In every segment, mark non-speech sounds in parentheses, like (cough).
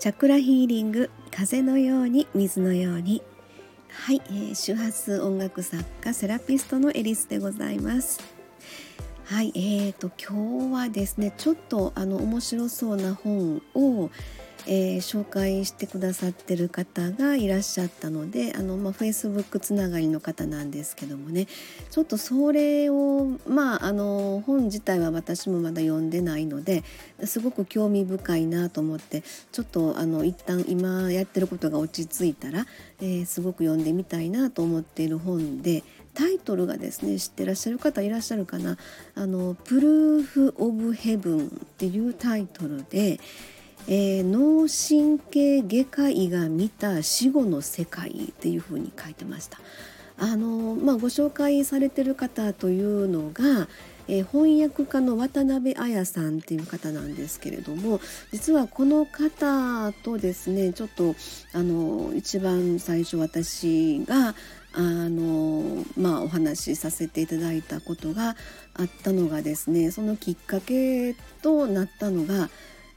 チャクラヒーリング風のように水のように。はい、えー、周波数音楽作家セラピストのエリスでございます。はいえーと今日はですねちょっとあの面白そうな本をえー、紹介してくださってる方がいらっしゃったのであの、まあ、Facebook つながりの方なんですけどもね。ちょっとそれをまああの本自体は私もまだ読んでないのですごく興味深いなと思ってちょっとあの一旦今やってることが落ち着いたら、えー、すごく読んでみたいなと思っている本でタイトルがですね知ってらっしゃる方いらっしゃるかな「あのプルーフ・オブ・ヘブン」っていうタイトルで「えー、脳神経外科医が見た死後の世界っていうふうに書いてました。あのまあ、ご紹介されてる方というのが、えー、翻訳家の渡辺彩さんっていう方なんですけれども実はこの方とですねちょっとあの一番最初私があのまあお話しさせていただいたことがあったのがですねそのきっかけとなったのが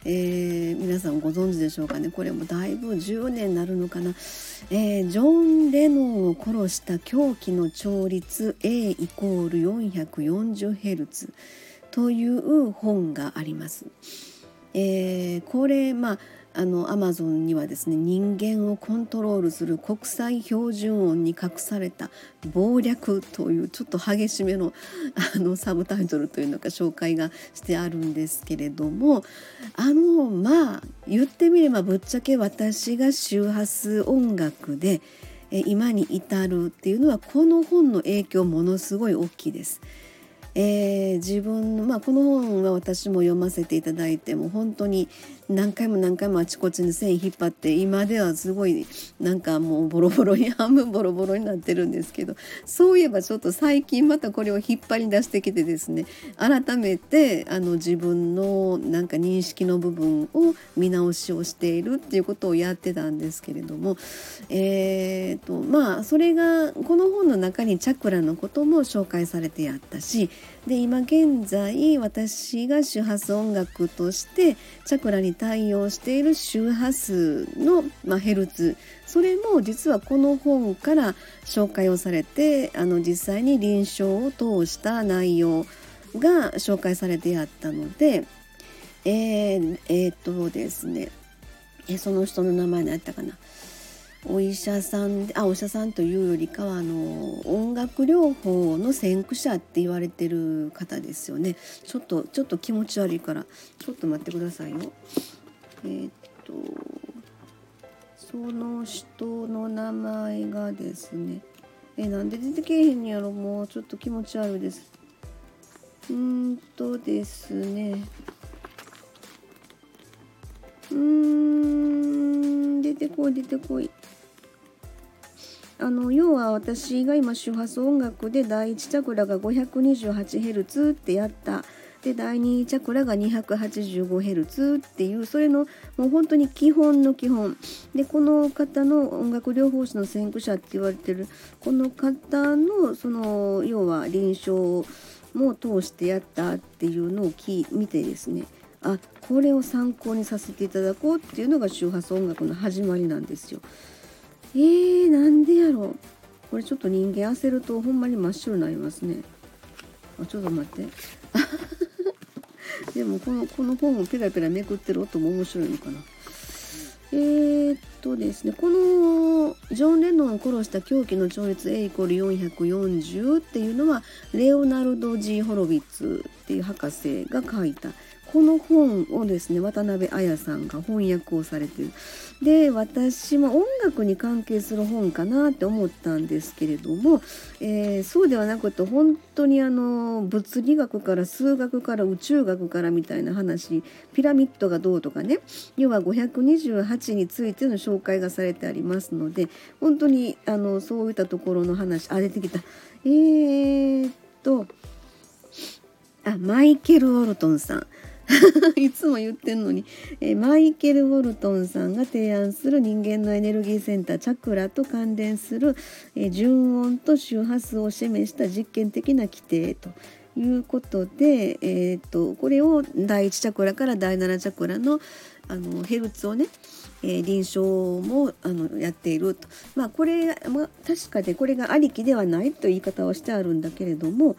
えー、皆さんご存知でしょうかね？これもだいぶ10年になるのかな、えー、ジョン・レノンを殺した狂気の調律 A イコール 440Hz という本があります。えー、これまああのアマゾンにはですね人間をコントロールする国際標準音に隠された謀略というちょっと激しめの (laughs) あのサブタイトルというのか紹介がしてあるんですけれどもあのまあ言ってみればぶっちゃけ私が周波数音楽で今に至るっていうのはこの本の影響ものすごい大きいです。えー、自分、まあ、この本は私も読ませていただいても本当に何回も何回もあちこちに線引っ張って今ではすごいなんかもうボロボロに半分ボロボロになってるんですけどそういえばちょっと最近またこれを引っ張り出してきてですね改めてあの自分のなんか認識の部分を見直しをしているっていうことをやってたんですけれどもえーとまあそれがこの本の中にチャクラのことも紹介されてやったしで今現在私が周波数音楽としてチャクラに対応している周波数の、まあ、ヘルツ。それも実はこの本から紹介をされてあの実際に臨床を通した内容が紹介されてやったのでえー、えー、っとですね。えその人の名前何やったかな。お医者さんあお医者さんというよりかはあの音楽療法の先駆者って言われてる方ですよね。ちょっとちょっと気持ち悪いからちょっと待ってくださいよ。えー、っとその人の名前がですね。えなんで出てけえへんやろ。もうちょっと気持ち悪いです。うんとですね。うーん出てこい出てこい。あの要は私が今周波数音楽で第1チャクラが 528Hz ってやった。で第2チャクラが 285Hz っていうそれのもう本当に基本の基本。でこの方の音楽療法士の先駆者って言われてるこの方のその要は臨床も通してやったっていうのを聞見てですね。あこれを参考にさせていただこうっていうのが周波数音楽の始まりなんですよ。えー、なんでやろこれちょっと人間焦るとほんまに真っ白になりますね。あちょっと待って。(laughs) でもこのこの本をペラペラめくってる音も面白いのかな。えー、っとですねこのジョン・レノンを殺した狂気の調律 A イコール440っていうのはレオナルド・ジー・ホロビッツっていう博士が書いたこの本をですね渡辺彩さんが翻訳をされてるで私も音楽に関係する本かなって思ったんですけれども、えー、そうではなくて本当にあの物理学から数学から宇宙学からみたいな話ピラミッドがどうとかね要は528についての紹介がされてありますので本当にあのそういったところの話あ出てきた。えー、っとあマイケル・ウォルトンさん。(laughs) いつも言ってんのに、えマイケル・ウォルトンさんが提案する人間のエネルギーセンターチャクラと関連する、え純音と周波数を示した実験的な規定と。いうことで、えーと、これを第1チャクラから第7チャクラの、あのヘルツをねえ、臨床もあのやっていると、まあ、これ、まあ、確かでこれがありきではないという言い方をしてあるんだけれども、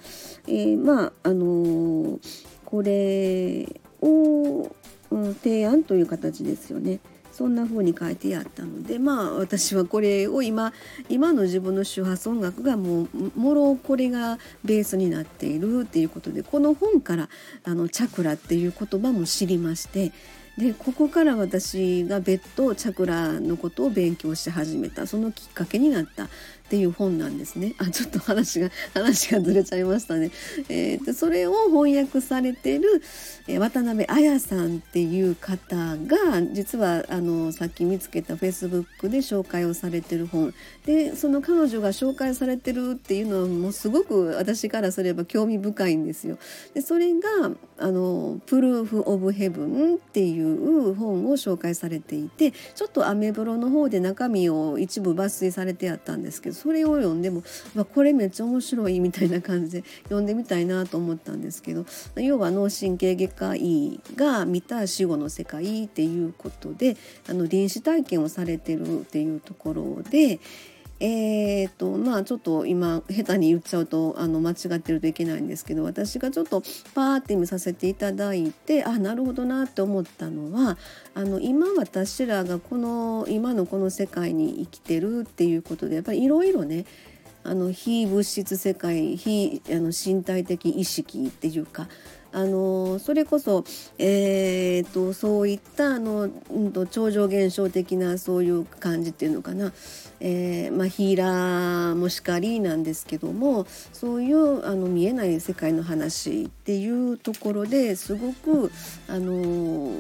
え、まああの、これを、うん、提案という形ですよね。そんな風に書いてやったのでまあ私はこれを今今の自分の周波数音楽がもうもろこれがベースになっているっていうことでこの本からあのチャクラっていう言葉も知りましてでここから私が別途チャクラのことを勉強し始めたそのきっかけになったっていう本なんですね。あちょっと話が話がずれちゃいましたね。えー、それを翻訳されてる、えー、渡辺彩さんっていう方が実はあのさっき見つけたフェイスブックで紹介をされてる本でその彼女が紹介されてるっていうのはもうすごく私からすれば興味深いんですよ。でそれがあの「プルーフ・オブ・ヘブン」っていう本を紹介されていてちょっとアメブロの方で中身を一部抜粋されてあったんですけどそれを読んでも、まあ、これめっちゃ面白いみたいな感じで読んでみたいなと思ったんですけど要は脳神経外科医が見た死後の世界っていうことであの臨死体験をされてるっていうところで。えーとまあ、ちょっと今下手に言っちゃうとあの間違ってるといけないんですけど私がちょっとパーって見させていただいてあなるほどなって思ったのはあの今私らがこの今のこの世界に生きてるっていうことでやっぱりいろいろねあの非物質世界非あの身体的意識っていうかあのそれこそ、えーと、そういったあの、うんと、超常現象的なそういう感じっていうのかな、えーまあ、ヒーラーもしかりなんですけどもそういうあの見えない世界の話っていうところですごく、あの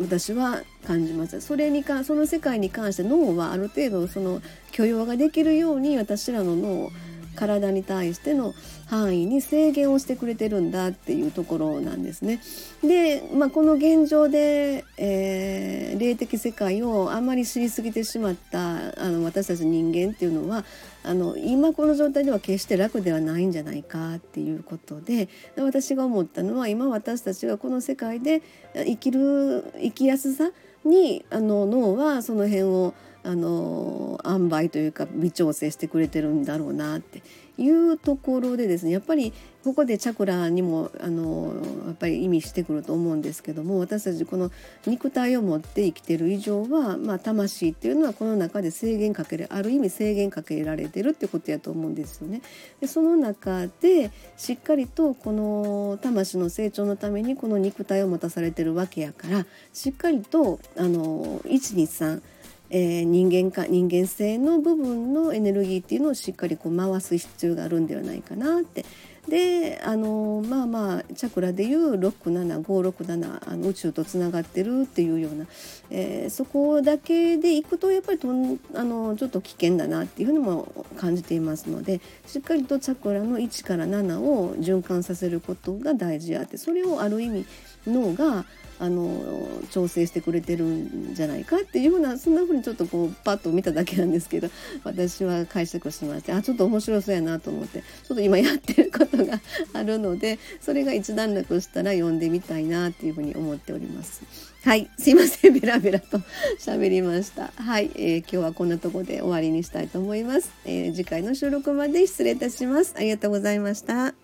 私は感じます。それにかその世界に関して脳はある程度その許容ができるように私らの脳体に対しての範囲に制限をしてくれてるんだっていうところなんですね。で、まあ、この現状で、えー、霊的世界をあんまり知りすぎてしまったあの私たち人間っていうのはあの今この状態では決して楽ではないんじゃないかっていうことで私が思ったのは今私たちがこの世界で生きる生きやすさにあの脳はその辺をあの塩梅というか微調整してくれてるんだろうなっていうところでですねやっぱりここでチャクラにもあのやっぱり意味してくると思うんですけども私たちこの肉体を持って生きてる以上は、まあ、魂っていうのはこの中で制限かけるある意味制限かけられてるってことやと思うんですよね。でその中でしっかりとこの魂の成長のためにこの肉体を持たされてるわけやからしっかりとあの123えー、人間か人間性の部分のエネルギーっていうのをしっかりこう回す必要があるんではないかなって。であのまあまあチャクラでいう67567あの宇宙とつながってるっていうような、えー、そこだけでいくとやっぱりとんあのちょっと危険だなっていうふうにも感じていますのでしっかりとチャクラの1から7を循環させることが大事あってそれをある意味脳があの調整してくれてるんじゃないかっていうふうなそんなふうにちょっとこうパッと見ただけなんですけど (laughs) 私は解釈しましてあちょっと面白そうやなと思ってちょっと今やってることが (laughs) あるのでそれが一段落したら読んでみたいなっていうふうに思っております。はい、すいません、ベラベラと (laughs) 喋りました。はい、えー、今日はこんなとこで終わりにしたいと思います、えー、次回の収録まで失礼いたします。ありがとうございました。